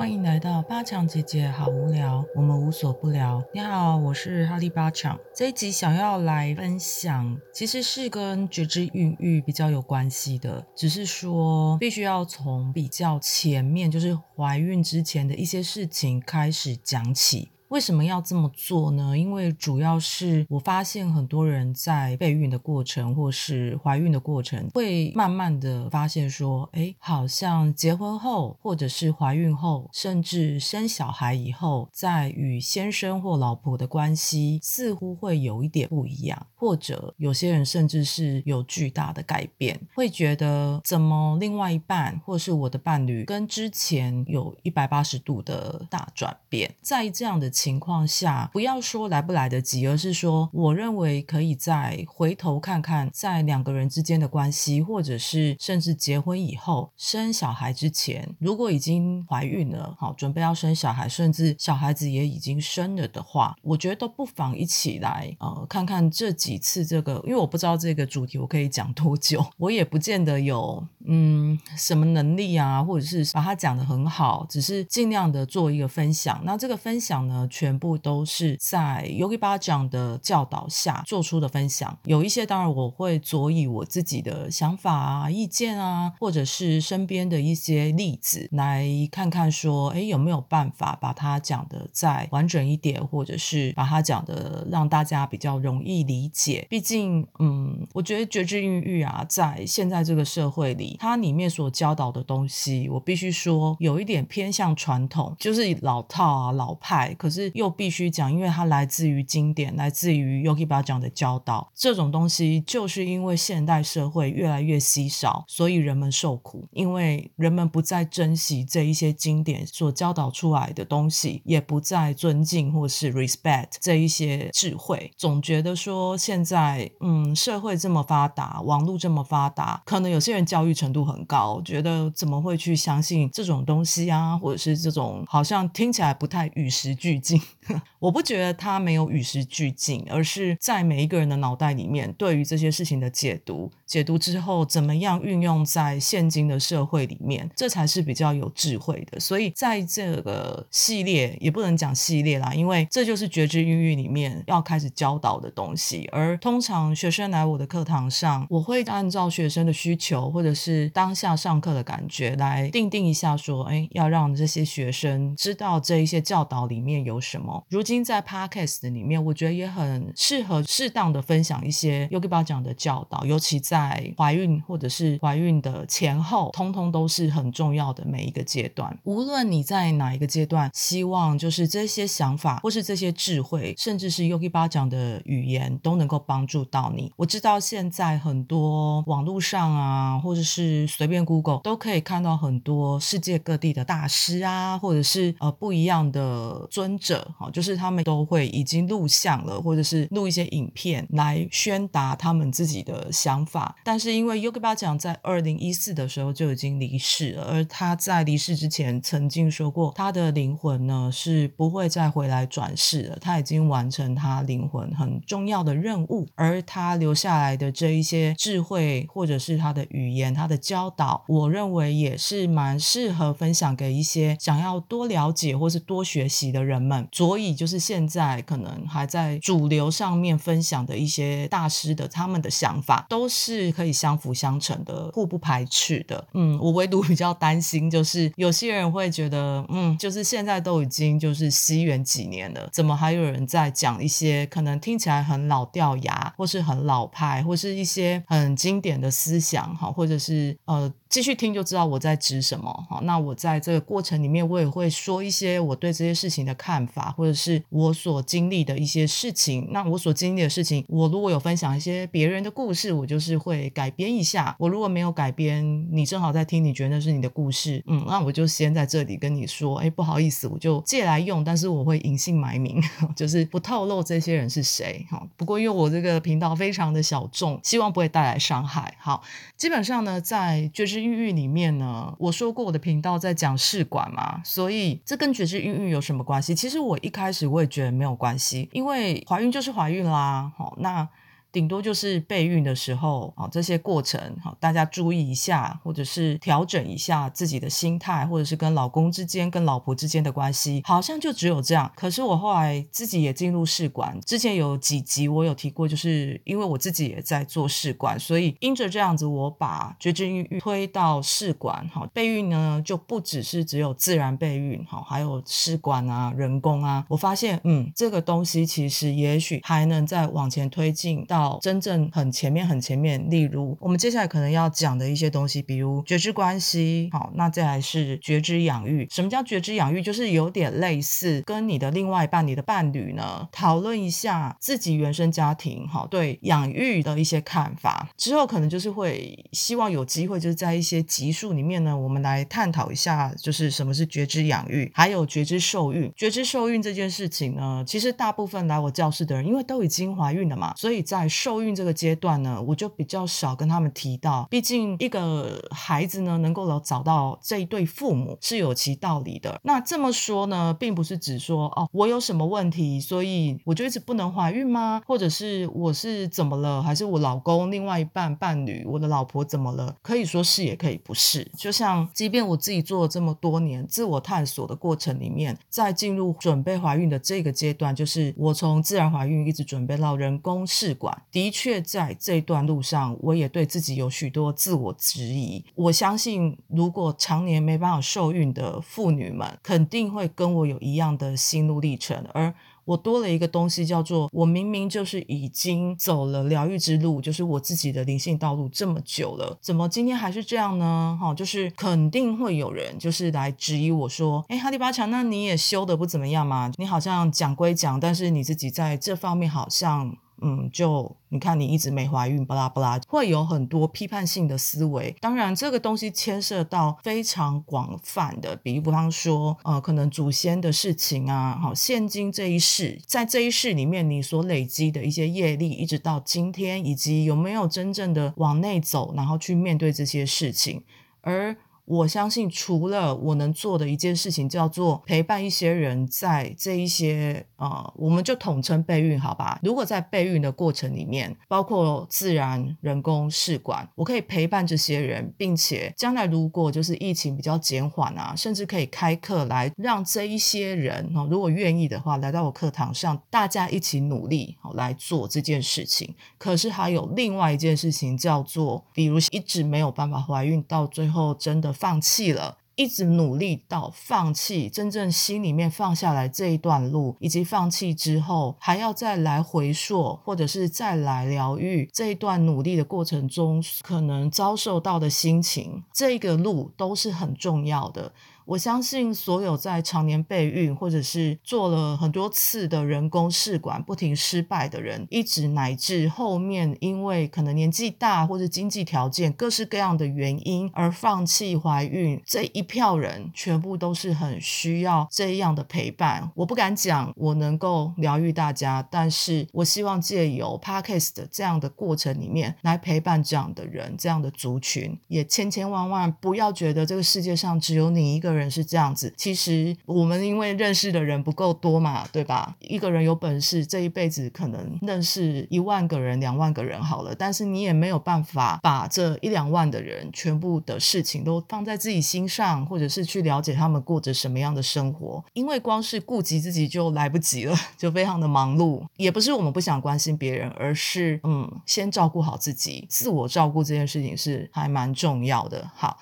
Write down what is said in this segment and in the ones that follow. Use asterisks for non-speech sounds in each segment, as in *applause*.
欢迎来到八强姐姐，好无聊，我们无所不聊。你好，我是哈利八强。这一集想要来分享，其实是跟觉知孕育比较有关系的，只是说必须要从比较前面，就是怀孕之前的一些事情开始讲起。为什么要这么做呢？因为主要是我发现很多人在备孕的过程或是怀孕的过程，会慢慢的发现说，哎，好像结婚后或者是怀孕后，甚至生小孩以后，在与先生或老婆的关系似乎会有一点不一样，或者有些人甚至是有巨大的改变，会觉得怎么另外一半或是我的伴侣跟之前有一百八十度的大转变，在这样的。情况下，不要说来不来得及，而是说，我认为可以再回头看看，在两个人之间的关系，或者是甚至结婚以后生小孩之前，如果已经怀孕了，好准备要生小孩，甚至小孩子也已经生了的话，我觉得都不妨一起来呃看看这几次这个，因为我不知道这个主题我可以讲多久，*laughs* 我也不见得有嗯什么能力啊，或者是把它讲得很好，只是尽量的做一个分享。那这个分享呢？全部都是在 Yogi 巴讲的教导下做出的分享，有一些当然我会佐以我自己的想法啊、意见啊，或者是身边的一些例子，来看看说，哎，有没有办法把它讲的再完整一点，或者是把它讲的让大家比较容易理解。毕竟，嗯，我觉得觉知孕育啊，在现在这个社会里，它里面所教导的东西，我必须说有一点偏向传统，就是老套啊、老派，可是。又必须讲，因为它来自于经典，来自于 Yogi 巴讲的教导。这种东西就是因为现代社会越来越稀少，所以人们受苦。因为人们不再珍惜这一些经典所教导出来的东西，也不再尊敬或是 respect 这一些智慧。总觉得说现在，嗯，社会这么发达，网络这么发达，可能有些人教育程度很高，觉得怎么会去相信这种东西啊，或者是这种好像听起来不太与时俱进。Marketing. 我不觉得他没有与时俱进，而是在每一个人的脑袋里面，对于这些事情的解读，解读之后怎么样运用在现今的社会里面，这才是比较有智慧的。所以在这个系列也不能讲系列啦，因为这就是觉知孕育里面要开始教导的东西。而通常学生来我的课堂上，我会按照学生的需求或者是当下上课的感觉来定定一下，说，哎，要让这些学生知道这一些教导里面有。什么？如今在 Podcast 里面，我觉得也很适合适当的分享一些 Yogi 巴讲的教导，尤其在怀孕或者是怀孕的前后，通通都是很重要的每一个阶段。无论你在哪一个阶段，希望就是这些想法或是这些智慧，甚至是 Yogi 巴讲的语言，都能够帮助到你。我知道现在很多网络上啊，或者是随便 Google 都可以看到很多世界各地的大师啊，或者是呃不一样的尊。者就是他们都会已经录像了，或者是录一些影片来宣达他们自己的想法。但是因为 Yogi 巴讲在二零一四的时候就已经离世了，而他在离世之前曾经说过，他的灵魂呢是不会再回来转世了，他已经完成他灵魂很重要的任务。而他留下来的这一些智慧，或者是他的语言、他的教导，我认为也是蛮适合分享给一些想要多了解或是多学习的人们。所以就是现在可能还在主流上面分享的一些大师的他们的想法，都是可以相辅相成的，互不排斥的。嗯，我唯独比较担心，就是有些人会觉得，嗯，就是现在都已经就是西元几年了，怎么还有人在讲一些可能听起来很老掉牙，或是很老派，或是一些很经典的思想，哈，或者是呃。继续听就知道我在指什么好，那我在这个过程里面，我也会说一些我对这些事情的看法，或者是我所经历的一些事情。那我所经历的事情，我如果有分享一些别人的故事，我就是会改编一下。我如果没有改编，你正好在听，你觉得那是你的故事，嗯，那我就先在这里跟你说，哎，不好意思，我就借来用，但是我会隐姓埋名，*laughs* 就是不透露这些人是谁。哈，不过因为我这个频道非常的小众，希望不会带来伤害。好，基本上呢，在就是。孕育里面呢，我说过我的频道在讲试管嘛，所以这跟觉知孕育有什么关系？其实我一开始我也觉得没有关系，因为怀孕就是怀孕啦。好，那顶多就是备孕的时候啊，这些过程好，大家注意一下，或者是调整一下自己的心态，或者是跟老公之间、跟老婆之间的关系，好像就只有这样。可是我后来自己也进入试管，之前有几集我有提过，就是因为我自己也在做试管，所以因着这样子，我把绝经孕育推到试管，好，备孕呢就不只是只有自然备孕，好，还有试管啊、人工啊，我发现，嗯，这个东西其实也许还能再往前推进到。到真正很前面很前面，例如我们接下来可能要讲的一些东西，比如觉知关系，好，那再来是觉知养育。什么叫觉知养育？就是有点类似跟你的另外一半、你的伴侣呢，讨论一下自己原生家庭，好，对养育的一些看法。之后可能就是会希望有机会，就是在一些集数里面呢，我们来探讨一下，就是什么是觉知养育，还有觉知受孕。觉知受孕这件事情呢，其实大部分来我教室的人，因为都已经怀孕了嘛，所以在受孕这个阶段呢，我就比较少跟他们提到。毕竟一个孩子呢，能够找到这一对父母是有其道理的。那这么说呢，并不是只说哦，我有什么问题，所以我就一直不能怀孕吗？或者是我是怎么了？还是我老公另外一半伴侣，我的老婆怎么了？可以说是，也可以不是。就像，即便我自己做了这么多年自我探索的过程里面，在进入准备怀孕的这个阶段，就是我从自然怀孕一直准备到人工试管。的确，在这段路上，我也对自己有许多自我质疑。我相信，如果常年没办法受孕的妇女们，肯定会跟我有一样的心路历程。而我多了一个东西，叫做我明明就是已经走了疗愈之路，就是我自己的灵性道路这么久了，怎么今天还是这样呢？哈，就是肯定会有人就是来质疑我说，哎，哈利巴强，那你也修的不怎么样嘛？你好像讲归讲，但是你自己在这方面好像。嗯，就你看，你一直没怀孕，巴拉巴拉，会有很多批判性的思维。当然，这个东西牵涉到非常广泛的，比如比方说，呃，可能祖先的事情啊，好，现今这一世，在这一世里面，你所累积的一些业力，一直到今天，以及有没有真正的往内走，然后去面对这些事情，而。我相信，除了我能做的一件事情，叫做陪伴一些人在这一些呃，我们就统称备孕，好吧？如果在备孕的过程里面，包括自然、人工试管，我可以陪伴这些人，并且将来如果就是疫情比较减缓啊，甚至可以开课来让这一些人哦，如果愿意的话，来到我课堂上，大家一起努力哦来做这件事情。可是还有另外一件事情，叫做比如一直没有办法怀孕，到最后真的。放弃了，一直努力到放弃，真正心里面放下来这一段路，以及放弃之后还要再来回溯，或者是再来疗愈这一段努力的过程中可能遭受到的心情，这个路都是很重要的。我相信所有在常年备孕，或者是做了很多次的人工试管不停失败的人，一直乃至后面因为可能年纪大或者经济条件各式各样的原因而放弃怀孕，这一票人全部都是很需要这样的陪伴。我不敢讲我能够疗愈大家，但是我希望借由 Podcast 这样的过程里面来陪伴这样的人，这样的族群，也千千万万不要觉得这个世界上只有你一个人。人是这样子，其实我们因为认识的人不够多嘛，对吧？一个人有本事，这一辈子可能认识一万个人、两万个人好了，但是你也没有办法把这一两万的人全部的事情都放在自己心上，或者是去了解他们过着什么样的生活，因为光是顾及自己就来不及了，*laughs* 就非常的忙碌。也不是我们不想关心别人，而是嗯，先照顾好自己，自我照顾这件事情是还蛮重要的。好。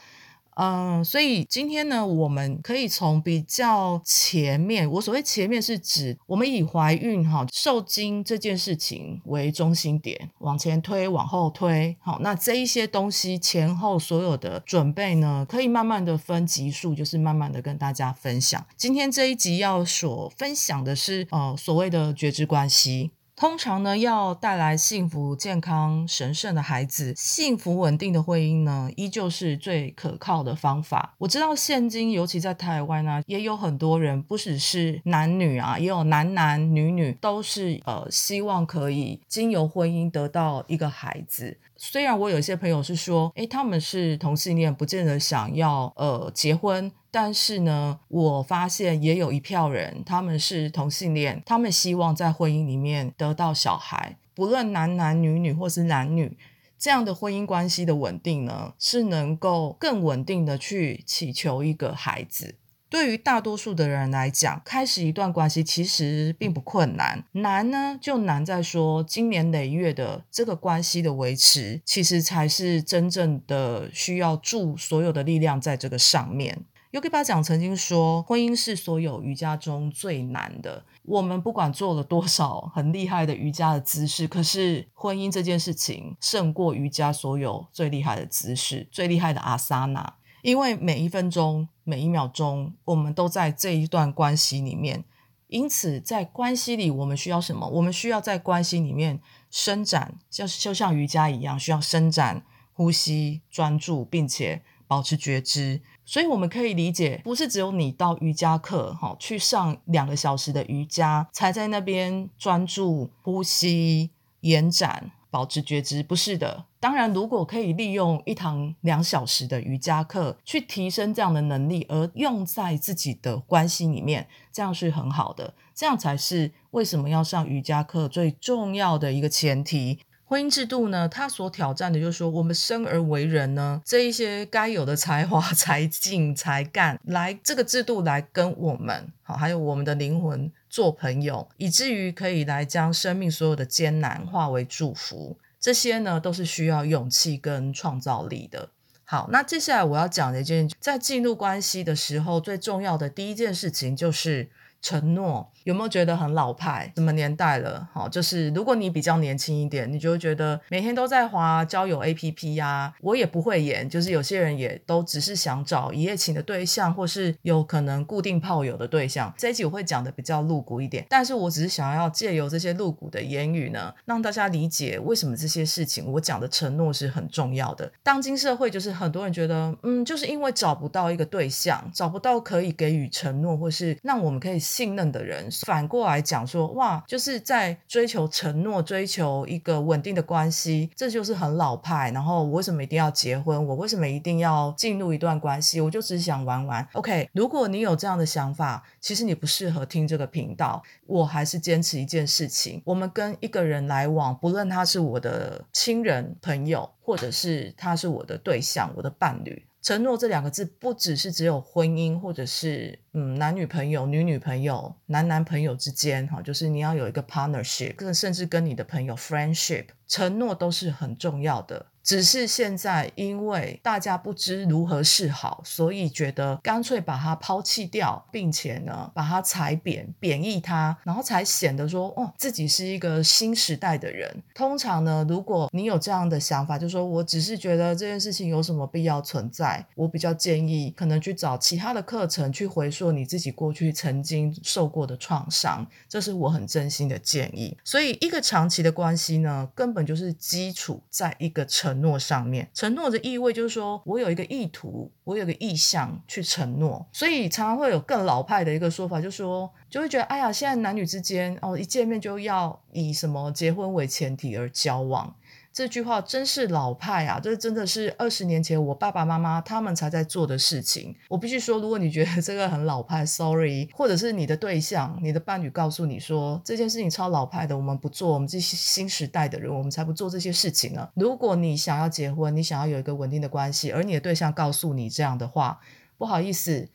嗯，所以今天呢，我们可以从比较前面，我所谓前面是指我们以怀孕哈受精这件事情为中心点，往前推，往后推。好，那这一些东西前后所有的准备呢，可以慢慢的分级数，就是慢慢的跟大家分享。今天这一集要所分享的是，呃，所谓的觉知关系。通常呢，要带来幸福、健康、神圣的孩子，幸福稳定的婚姻呢，依旧是最可靠的方法。我知道现今，尤其在台湾呢，也有很多人，不只是男女啊，也有男男女女，都是呃，希望可以经由婚姻得到一个孩子。虽然我有一些朋友是说，诶，他们是同性恋，不见得想要呃结婚。但是呢，我发现也有一票人，他们是同性恋，他们希望在婚姻里面得到小孩。不论男男女女或是男女，这样的婚姻关系的稳定呢，是能够更稳定的去祈求一个孩子。对于大多数的人来讲，开始一段关系其实并不困难，难呢就难在说，今年累月的这个关系的维持，其实才是真正的需要注所有的力量在这个上面。Yogi 巴讲曾经说，婚姻是所有瑜伽中最难的。我们不管做了多少很厉害的瑜伽的姿势，可是婚姻这件事情胜过瑜伽所有最厉害的姿势、最厉害的阿萨那。因为每一分钟、每一秒钟，我们都在这一段关系里面。因此，在关系里，我们需要什么？我们需要在关系里面伸展，就就像瑜伽一样，需要伸展、呼吸、专注，并且保持觉知。所以，我们可以理解，不是只有你到瑜伽课，哈，去上两个小时的瑜伽，才在那边专注、呼吸、延展。保持觉知不是的，当然，如果可以利用一堂两小时的瑜伽课去提升这样的能力，而用在自己的关系里面，这样是很好的，这样才是为什么要上瑜伽课最重要的一个前提。婚姻制度呢，它所挑战的就是说，我们生而为人呢，这一些该有的才华、*laughs* 才进、才干，来这个制度来跟我们好，还有我们的灵魂做朋友，以至于可以来将生命所有的艰难化为祝福。这些呢，都是需要勇气跟创造力的。好，那接下来我要讲的一件，在进入关系的时候，最重要的第一件事情就是承诺。有没有觉得很老派？什么年代了？好，就是如果你比较年轻一点，你就会觉得每天都在滑交友 APP 呀。我也不会演，就是有些人也都只是想找一夜情的对象，或是有可能固定炮友的对象。这一集我会讲的比较露骨一点，但是我只是想要借由这些露骨的言语呢，让大家理解为什么这些事情我讲的承诺是很重要的。当今社会就是很多人觉得，嗯，就是因为找不到一个对象，找不到可以给予承诺或是让我们可以信任的人。反过来讲说，哇，就是在追求承诺，追求一个稳定的关系，这就是很老派。然后我为什么一定要结婚？我为什么一定要进入一段关系？我就只想玩玩。OK，如果你有这样的想法，其实你不适合听这个频道。我还是坚持一件事情：我们跟一个人来往，不论他是我的亲人、朋友，或者是他是我的对象、我的伴侣。承诺这两个字，不只是只有婚姻，或者是嗯男女朋友、女女朋友、男男朋友之间，哈，就是你要有一个 partnership，跟甚至跟你的朋友 friendship，承诺都是很重要的。只是现在，因为大家不知如何是好，所以觉得干脆把它抛弃掉，并且呢，把它踩扁、贬义它，然后才显得说，哦，自己是一个新时代的人。通常呢，如果你有这样的想法，就说我只是觉得这件事情有什么必要存在，我比较建议可能去找其他的课程去回溯你自己过去曾经受过的创伤，这是我很真心的建议。所以，一个长期的关系呢，根本就是基础在一个。承诺上面，承诺的意味就是说我有一个意图，我有个意向去承诺，所以常常会有更老派的一个说法，就是说就会觉得，哎呀，现在男女之间哦，一见面就要以什么结婚为前提而交往。这句话真是老派啊！这真的是二十年前我爸爸妈妈他们才在做的事情。我必须说，如果你觉得这个很老派，sorry，或者是你的对象、你的伴侣告诉你说这件事情超老派的，我们不做，我们这些新时代的人，我们才不做这些事情呢。如果你想要结婚，你想要有一个稳定的关系，而你的对象告诉你这样的话，不好意思，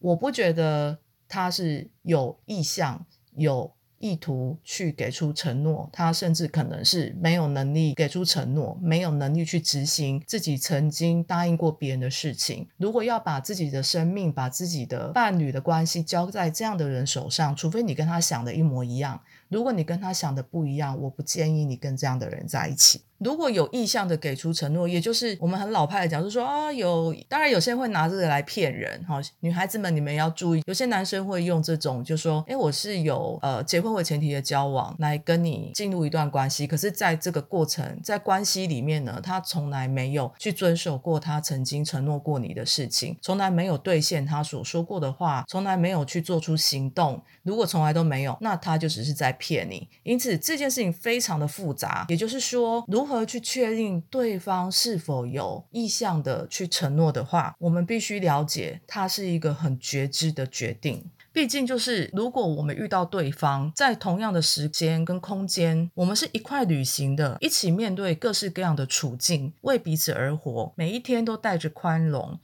我不觉得他是有意向有。意图去给出承诺，他甚至可能是没有能力给出承诺，没有能力去执行自己曾经答应过别人的事情。如果要把自己的生命、把自己的伴侣的关系交在这样的人手上，除非你跟他想的一模一样。如果你跟他想的不一样，我不建议你跟这样的人在一起。如果有意向的给出承诺，也就是我们很老派的讲，就说啊，有当然有些人会拿这个来骗人哈。女孩子们，你们要注意，有些男生会用这种，就说，哎，我是有呃结婚为前提的交往来跟你进入一段关系，可是在这个过程在关系里面呢，他从来没有去遵守过他曾经承诺过你的事情，从来没有兑现他所说过的话，从来没有去做出行动。如果从来都没有，那他就只是在骗你。因此这件事情非常的复杂，也就是说，如如何去确定对方是否有意向的去承诺的话，我们必须了解，它是一个很觉知的决定。毕竟就是如果我们遇到对方在同样的时间跟空间，我们是一块旅行的，一起面对各式各样的处境，为彼此而活，每一天都带着宽容。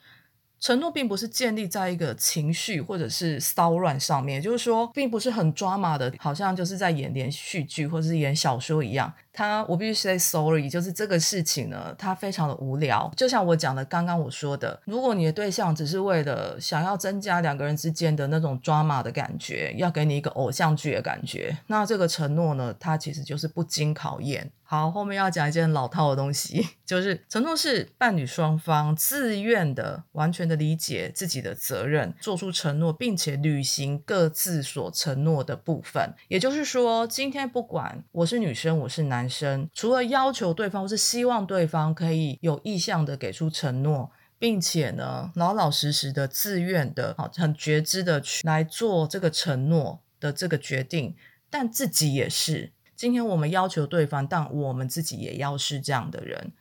承诺并不是建立在一个情绪或者是骚乱上面，就是说，并不是很抓马的，好像就是在演连续剧或者是演小说一样。他，我必须 say sorry，就是这个事情呢，它非常的无聊。就像我讲的，刚刚我说的，如果你的对象只是为了想要增加两个人之间的那种抓马的感觉，要给你一个偶像剧的感觉，那这个承诺呢，它其实就是不经考验。好，后面要讲一件老套的东西，就是承诺是伴侣双方自愿的、完全的理解自己的责任，做出承诺，并且履行各自所承诺的部分。也就是说，今天不管我是女生，我是男生，除了要求对方或是希望对方可以有意向的给出承诺，并且呢，老老实实的、自愿的、好很觉知的去来做这个承诺的这个决定，但自己也是。今天我们要求对方，但我们自己也要是这样的人，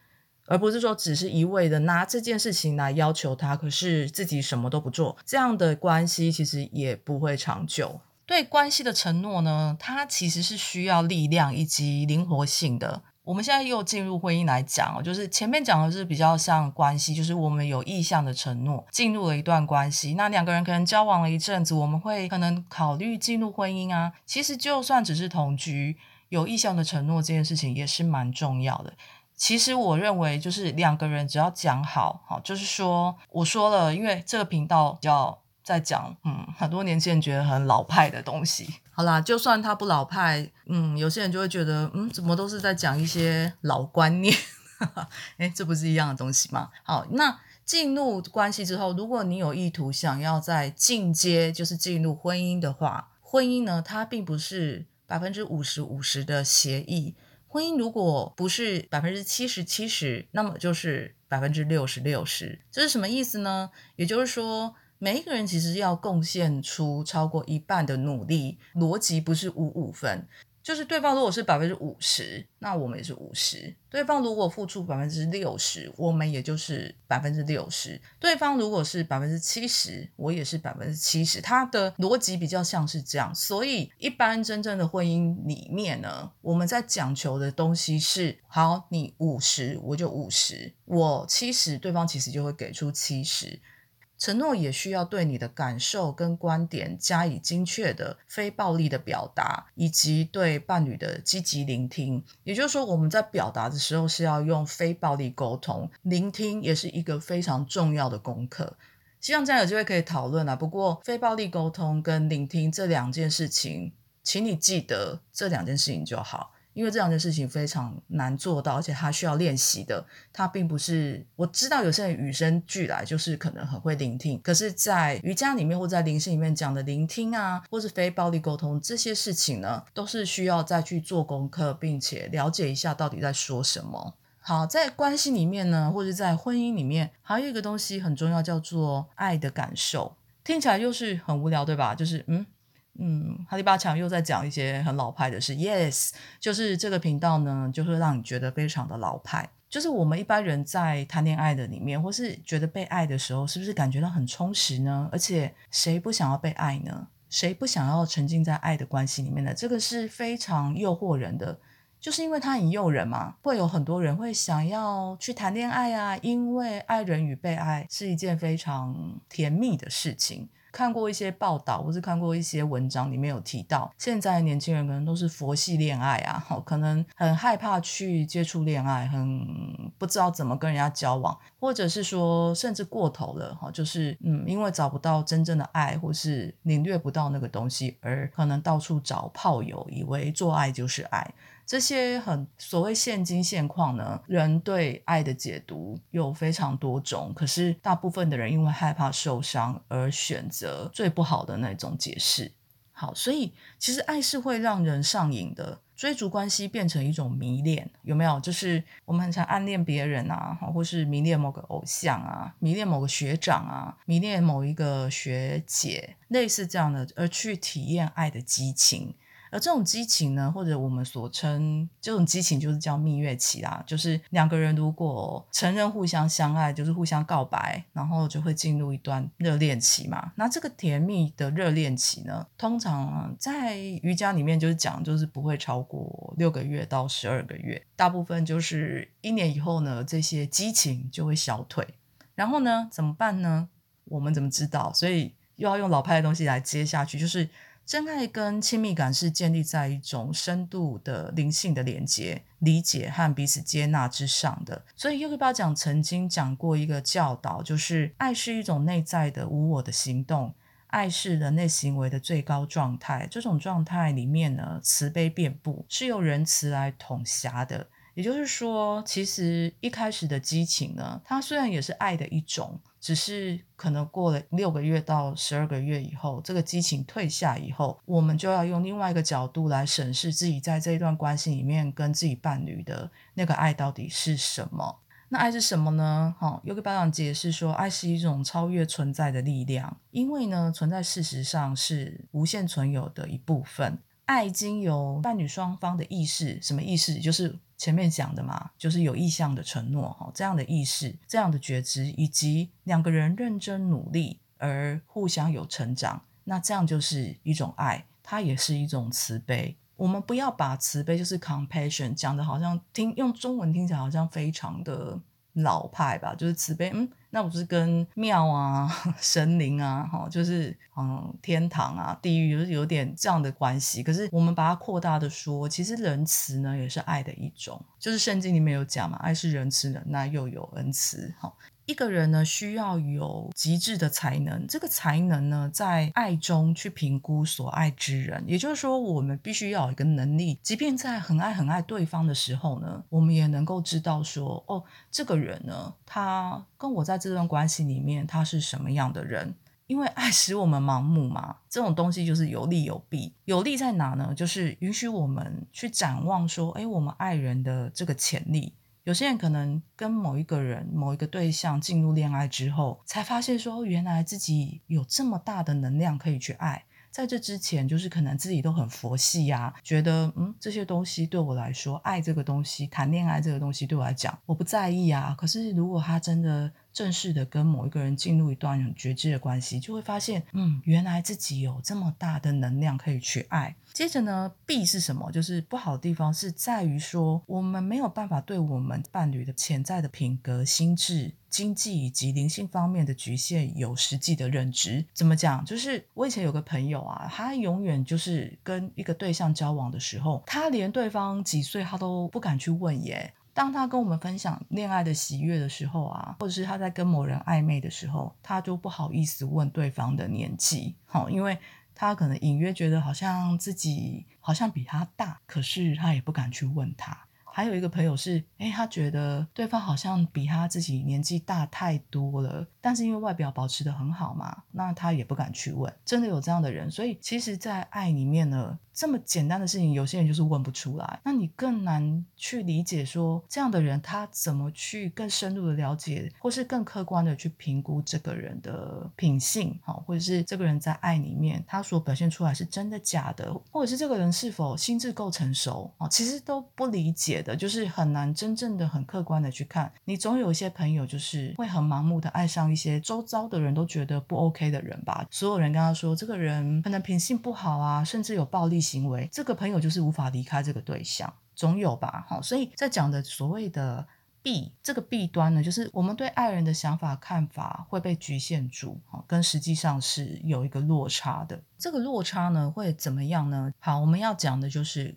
而不是说只是一味的拿这件事情来要求他，可是自己什么都不做，这样的关系其实也不会长久。对关系的承诺呢，它其实是需要力量以及灵活性的。我们现在又进入婚姻来讲，就是前面讲的是比较像关系，就是我们有意向的承诺进入了一段关系，那两个人可能交往了一阵子，我们会可能考虑进入婚姻啊。其实就算只是同居。有意向的承诺这件事情也是蛮重要的。其实我认为，就是两个人只要讲好，好，就是说，我说了，因为这个频道要在讲，嗯，很多年轻人觉得很老派的东西。好啦，就算他不老派，嗯，有些人就会觉得，嗯，怎么都是在讲一些老观念？*laughs* 哎，这不是一样的东西吗？好，那进入关系之后，如果你有意图想要在进阶，就是进入婚姻的话，婚姻呢，它并不是。百分之五十五十的协议，婚姻如果不是百分之七十七十，那么就是百分之六十六十。这是什么意思呢？也就是说，每一个人其实要贡献出超过一半的努力，逻辑不是五五分。就是对方如果是百分之五十，那我们也是五十；对方如果付出百分之六十，我们也就是百分之六十；对方如果是百分之七十，我也是百分之七十。他的逻辑比较像是这样，所以一般真正的婚姻里面呢，我们在讲求的东西是：好，你五十，我就五十；我七十，对方其实就会给出七十。承诺也需要对你的感受跟观点加以精确的非暴力的表达，以及对伴侣的积极聆听。也就是说，我们在表达的时候是要用非暴力沟通，聆听也是一个非常重要的功课。希望这样有机会可以讨论啊。不过，非暴力沟通跟聆听这两件事情，请你记得这两件事情就好。因为这样的事情非常难做到，而且它需要练习的。它并不是我知道有些人与生俱来就是可能很会聆听，可是，在瑜伽里面或在灵性里面讲的聆听啊，或是非暴力沟通这些事情呢，都是需要再去做功课，并且了解一下到底在说什么。好，在关系里面呢，或者在婚姻里面，还有一个东西很重要，叫做爱的感受。听起来就是很无聊，对吧？就是嗯。嗯，哈利巴强又在讲一些很老派的事。Yes，就是这个频道呢，就会让你觉得非常的老派。就是我们一般人在谈恋爱的里面，或是觉得被爱的时候，是不是感觉到很充实呢？而且谁不想要被爱呢？谁不想要沉浸在爱的关系里面呢？这个是非常诱惑人的，就是因为它很诱人嘛。会有很多人会想要去谈恋爱啊，因为爱人与被爱是一件非常甜蜜的事情。看过一些报道，或是看过一些文章，里面有提到，现在年轻人可能都是佛系恋爱啊，好，可能很害怕去接触恋爱，很不知道怎么跟人家交往，或者是说甚至过头了，哈，就是嗯，因为找不到真正的爱，或是领略不到那个东西，而可能到处找炮友，以为做爱就是爱。这些很所谓现今现况呢，人对爱的解读有非常多种，可是大部分的人因为害怕受伤而选择最不好的那种解释。好，所以其实爱是会让人上瘾的，追逐关系变成一种迷恋，有没有？就是我们很常暗恋别人啊，或是迷恋某个偶像啊，迷恋某个学长啊，迷恋某一个学姐，类似这样的，而去体验爱的激情。而这种激情呢，或者我们所称这种激情，就是叫蜜月期啦。就是两个人如果承认互相相爱，就是互相告白，然后就会进入一段热恋期嘛。那这个甜蜜的热恋期呢，通常在瑜伽里面就是讲，就是不会超过六个月到十二个月，大部分就是一年以后呢，这些激情就会消退。然后呢，怎么办呢？我们怎么知道？所以又要用老派的东西来接下去，就是真爱跟亲密感是建立在一种深度的灵性的连接、理解和彼此接纳之上的。所以尤克巴讲曾经讲过一个教导，就是爱是一种内在的无我的行动，爱是人类行为的最高状态。这种状态里面呢，慈悲遍布，是由仁慈来统辖的。也就是说，其实一开始的激情呢，它虽然也是爱的一种，只是可能过了六个月到十二个月以后，这个激情退下以后，我们就要用另外一个角度来审视自己在这一段关系里面跟自己伴侣的那个爱到底是什么。那爱是什么呢？哈，有个班长解释说，爱是一种超越存在的力量，因为呢，存在事实上是无限存有的一部分。爱经由伴侣双方的意识，什么意识？就是。前面讲的嘛，就是有意向的承诺哈，这样的意识、这样的觉知，以及两个人认真努力而互相有成长，那这样就是一种爱，它也是一种慈悲。我们不要把慈悲就是 compassion 讲的好像听用中文听起来好像非常的。老派吧，就是慈悲，嗯，那不是跟庙啊、*laughs* 神灵啊，哈，就是嗯，天堂啊、地狱，就是有点这样的关系。可是我们把它扩大的说，其实仁慈呢，也是爱的一种。就是圣经里面有讲嘛，爱是仁慈的，那又有恩慈，哈。一个人呢，需要有极致的才能。这个才能呢，在爱中去评估所爱之人。也就是说，我们必须要有一个能力，即便在很爱很爱对方的时候呢，我们也能够知道说，哦，这个人呢，他跟我在这段关系里面，他是什么样的人？因为爱使我们盲目嘛，这种东西就是有利有弊。有利在哪呢？就是允许我们去展望说，哎，我们爱人的这个潜力。有些人可能跟某一个人、某一个对象进入恋爱之后，才发现说，原来自己有这么大的能量可以去爱。在这之前，就是可能自己都很佛系呀，觉得嗯，这些东西对我来说，爱这个东西、谈恋爱这个东西对我来讲，我不在意啊。可是如果他真的正式的跟某一个人进入一段很绝知的关系，就会发现，嗯，原来自己有这么大的能量可以去爱。接着呢，B 是什么？就是不好的地方是在于说，我们没有办法对我们伴侣的潜在的品格、心智、经济以及灵性方面的局限有实际的认知。怎么讲？就是我以前有个朋友啊，他永远就是跟一个对象交往的时候，他连对方几岁他都不敢去问耶。当他跟我们分享恋爱的喜悦的时候啊，或者是他在跟某人暧昧的时候，他就不好意思问对方的年纪，好，因为。他可能隐约觉得好像自己好像比他大，可是他也不敢去问他。还有一个朋友是，哎，他觉得对方好像比他自己年纪大太多了，但是因为外表保持的很好嘛，那他也不敢去问。真的有这样的人，所以其实，在爱里面呢。这么简单的事情，有些人就是问不出来。那你更难去理解，说这样的人他怎么去更深入的了解，或是更客观的去评估这个人的品性，好，或者是这个人在爱里面他所表现出来是真的假的，或者是这个人是否心智够成熟啊，其实都不理解的，就是很难真正的很客观的去看。你总有一些朋友就是会很盲目的爱上一些周遭的人都觉得不 OK 的人吧，所有人跟他说这个人可能品性不好啊，甚至有暴力。行为，这个朋友就是无法离开这个对象，总有吧？好，所以在讲的所谓的弊，这个弊端呢，就是我们对爱人的想法、看法会被局限住，跟实际上是有一个落差的。这个落差呢，会怎么样呢？好，我们要讲的就是。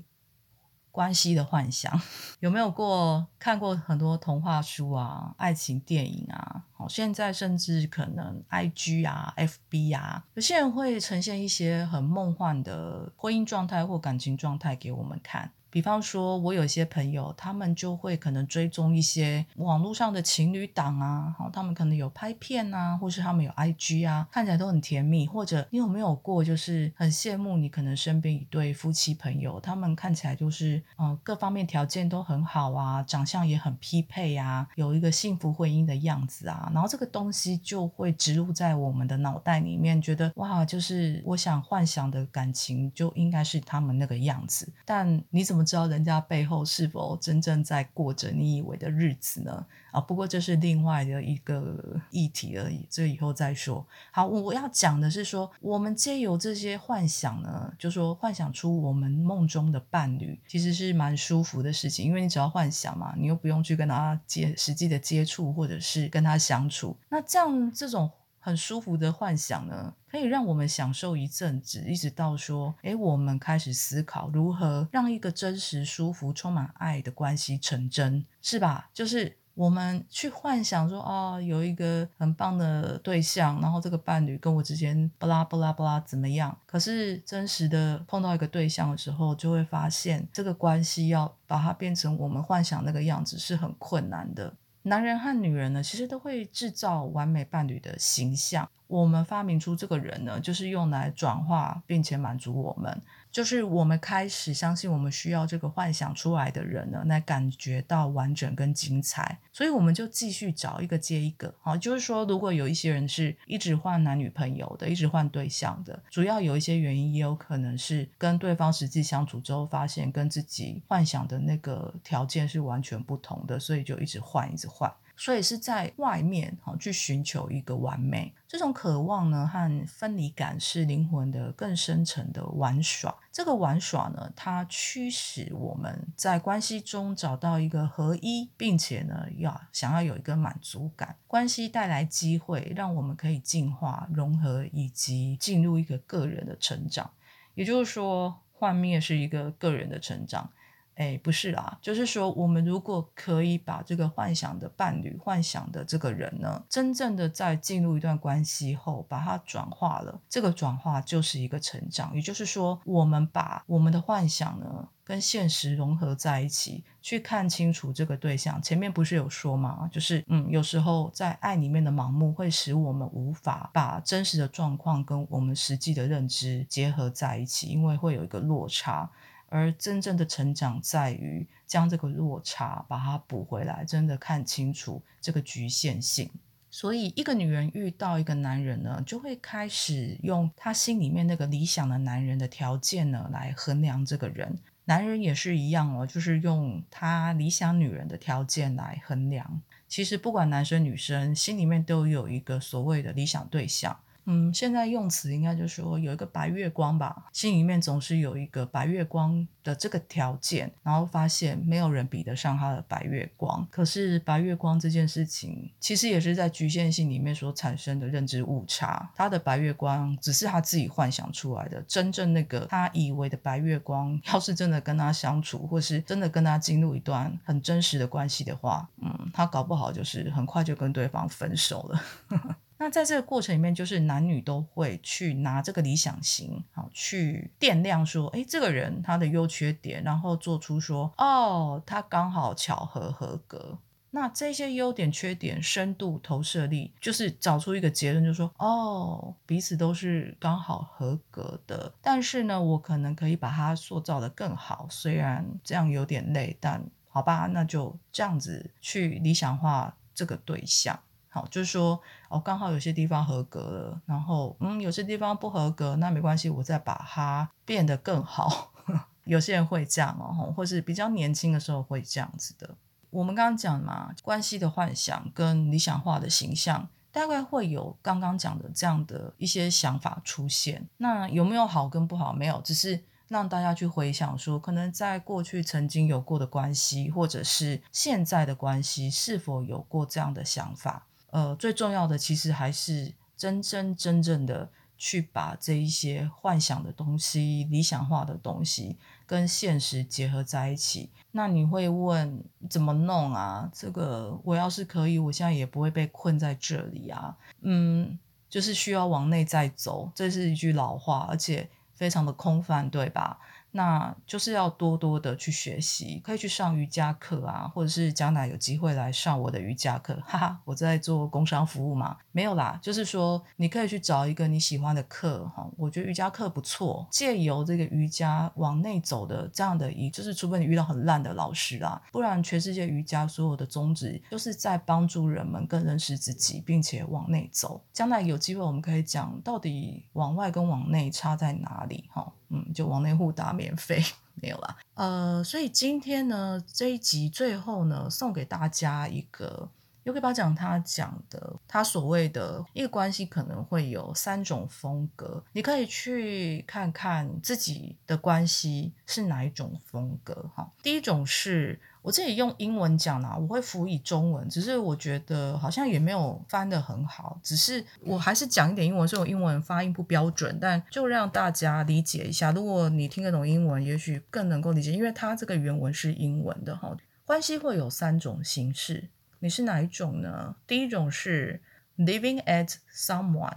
关系的幻想 *laughs* 有没有过看过很多童话书啊、爱情电影啊？现在甚至可能 I G 啊、F B 啊，有些人会呈现一些很梦幻的婚姻状态或感情状态给我们看。比方说，我有些朋友，他们就会可能追踪一些网络上的情侣档啊，好，他们可能有拍片啊，或是他们有 IG 啊，看起来都很甜蜜。或者你有没有过，就是很羡慕你可能身边一对夫妻朋友，他们看起来就是嗯各方面条件都很好啊，长相也很匹配啊，有一个幸福婚姻的样子啊，然后这个东西就会植入在我们的脑袋里面，觉得哇，就是我想幻想的感情就应该是他们那个样子。但你怎么知道人家背后是否真正在过着你以为的日子呢？啊，不过这是另外的一个议题而已，这以后再说。好，我要讲的是说，我们借由这些幻想呢，就说幻想出我们梦中的伴侣，其实是蛮舒服的事情，因为你只要幻想嘛，你又不用去跟他接实际的接触，或者是跟他相处。那这样这种很舒服的幻想呢，可以让我们享受一阵子，一直到说，诶，我们开始思考如何让一个真实、舒服、充满爱的关系成真，是吧？就是。我们去幻想说，哦，有一个很棒的对象，然后这个伴侣跟我之间巴拉巴拉巴拉怎么样？可是真实的碰到一个对象的时候，就会发现这个关系要把它变成我们幻想那个样子是很困难的。男人和女人呢，其实都会制造完美伴侣的形象。我们发明出这个人呢，就是用来转化并且满足我们。就是我们开始相信，我们需要这个幻想出来的人呢，来感觉到完整跟精彩，所以我们就继续找一个接一个。好，就是说，如果有一些人是一直换男女朋友的，一直换对象的，主要有一些原因，也有可能是跟对方实际相处之后，发现跟自己幻想的那个条件是完全不同的，所以就一直换，一直换。所以是在外面哈去寻求一个完美，这种渴望呢和分离感是灵魂的更深层的玩耍。这个玩耍呢，它驱使我们在关系中找到一个合一，并且呢要想要有一个满足感。关系带来机会，让我们可以进化、融合以及进入一个个人的成长。也就是说，幻灭是一个个人的成长。哎，不是啦，就是说，我们如果可以把这个幻想的伴侣、幻想的这个人呢，真正的在进入一段关系后，把它转化了，这个转化就是一个成长。也就是说，我们把我们的幻想呢，跟现实融合在一起，去看清楚这个对象。前面不是有说吗？就是嗯，有时候在爱里面的盲目，会使我们无法把真实的状况跟我们实际的认知结合在一起，因为会有一个落差。而真正的成长在于将这个落差把它补回来，真的看清楚这个局限性。所以，一个女人遇到一个男人呢，就会开始用她心里面那个理想的男人的条件呢来衡量这个人。男人也是一样哦，就是用他理想女人的条件来衡量。其实，不管男生女生，心里面都有一个所谓的理想对象。嗯，现在用词应该就是说有一个白月光吧，心里面总是有一个白月光的这个条件，然后发现没有人比得上他的白月光。可是白月光这件事情，其实也是在局限性里面所产生的认知误差。他的白月光只是他自己幻想出来的，真正那个他以为的白月光，要是真的跟他相处，或是真的跟他进入一段很真实的关系的话，嗯，他搞不好就是很快就跟对方分手了。*laughs* 那在这个过程里面，就是男女都会去拿这个理想型，好去掂量说，哎，这个人他的优缺点，然后做出说，哦，他刚好巧合合格。那这些优点、缺点、深度投射力，就是找出一个结论，就是说，哦，彼此都是刚好合格的。但是呢，我可能可以把它塑造的更好，虽然这样有点累，但好吧，那就这样子去理想化这个对象。好，就是说，哦，刚好有些地方合格了，然后，嗯，有些地方不合格，那没关系，我再把它变得更好。*laughs* 有些人会这样哦，或是比较年轻的时候会这样子的。我们刚刚讲嘛，关系的幻想跟理想化的形象，大概会有刚刚讲的这样的一些想法出现。那有没有好跟不好？没有，只是让大家去回想说，可能在过去曾经有过的关系，或者是现在的关系，是否有过这样的想法？呃，最重要的其实还是真真真正的去把这一些幻想的东西、理想化的东西跟现实结合在一起。那你会问怎么弄啊？这个我要是可以，我现在也不会被困在这里啊。嗯，就是需要往内在走，这是一句老话，而且非常的空泛，对吧？那就是要多多的去学习，可以去上瑜伽课啊，或者是将来有机会来上我的瑜伽课，哈哈，我在做工商服务嘛，没有啦，就是说你可以去找一个你喜欢的课哈，我觉得瑜伽课不错，借由这个瑜伽往内走的这样的一，就是除非你遇到很烂的老师啦，不然全世界瑜伽所有的宗旨就是在帮助人们更认识自己，并且往内走。将来有机会我们可以讲到底往外跟往内差在哪里哈。嗯，就往内互打免费 *laughs* 没有啦。呃，所以今天呢这一集最后呢送给大家一个尤克巴讲他讲的，他所谓的一个关系可能会有三种风格，你可以去看看自己的关系是哪一种风格哈。第一种是。我自己用英文讲啦，我会辅以中文，只是我觉得好像也没有翻得很好，只是我还是讲一点英文，所以我英文发音不标准，但就让大家理解一下。如果你听得懂英文，也许更能够理解，因为它这个原文是英文的哈。关系会有三种形式，你是哪一种呢？第一种是 living at someone，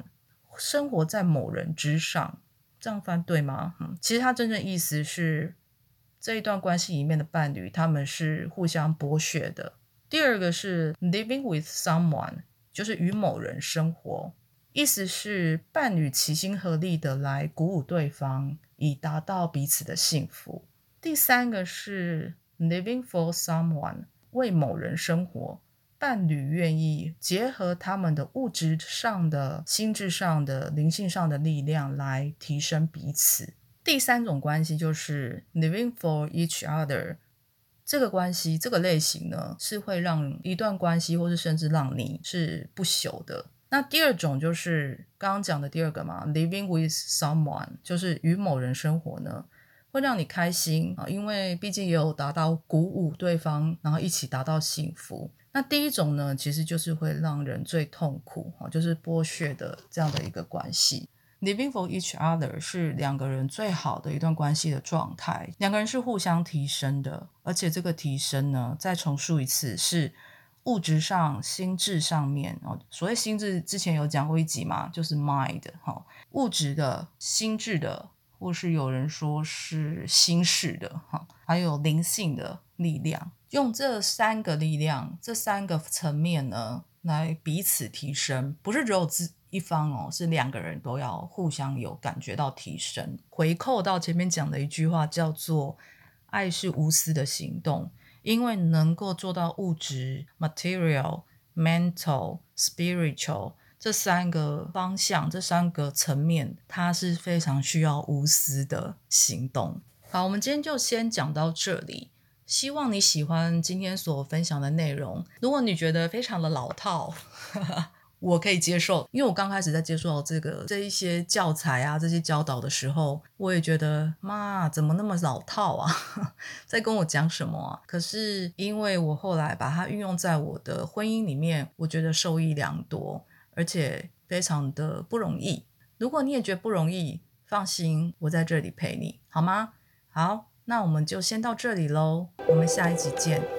生活在某人之上，这样翻对吗？嗯，其实它真正意思是。这一段关系里面的伴侣，他们是互相剥削的。第二个是 living with someone，就是与某人生活，意思是伴侣齐心合力的来鼓舞对方，以达到彼此的幸福。第三个是 living for someone，为某人生活，伴侣愿意结合他们的物质上的、心智上的、灵性上的力量来提升彼此。第三种关系就是 living for each other，这个关系这个类型呢，是会让一段关系，或是甚至让你是不朽的。那第二种就是刚刚讲的第二个嘛，living with someone，就是与某人生活呢，会让你开心啊，因为毕竟也有达到鼓舞对方，然后一起达到幸福。那第一种呢，其实就是会让人最痛苦啊，就是剥削的这样的一个关系。Living for each other 是两个人最好的一段关系的状态，两个人是互相提升的，而且这个提升呢，再重述一次，是物质上、心智上面哦。所谓心智，之前有讲过一集嘛，就是 mind 哈，物质的、心智的，或是有人说是心事的哈，还有灵性的力量，用这三个力量、这三个层面呢，来彼此提升，不是只有自。一方哦，是两个人都要互相有感觉到提升。回扣到前面讲的一句话，叫做“爱是无私的行动”，因为能够做到物质 （material）、mental、spiritual 这三个方向、这三个层面，它是非常需要无私的行动。好，我们今天就先讲到这里。希望你喜欢今天所分享的内容。如果你觉得非常的老套，*laughs* 我可以接受，因为我刚开始在接受这个这一些教材啊，这些教导的时候，我也觉得妈怎么那么老套啊，*laughs* 在跟我讲什么啊？可是因为我后来把它运用在我的婚姻里面，我觉得受益良多，而且非常的不容易。如果你也觉得不容易，放心，我在这里陪你好吗？好，那我们就先到这里喽，我们下一集见。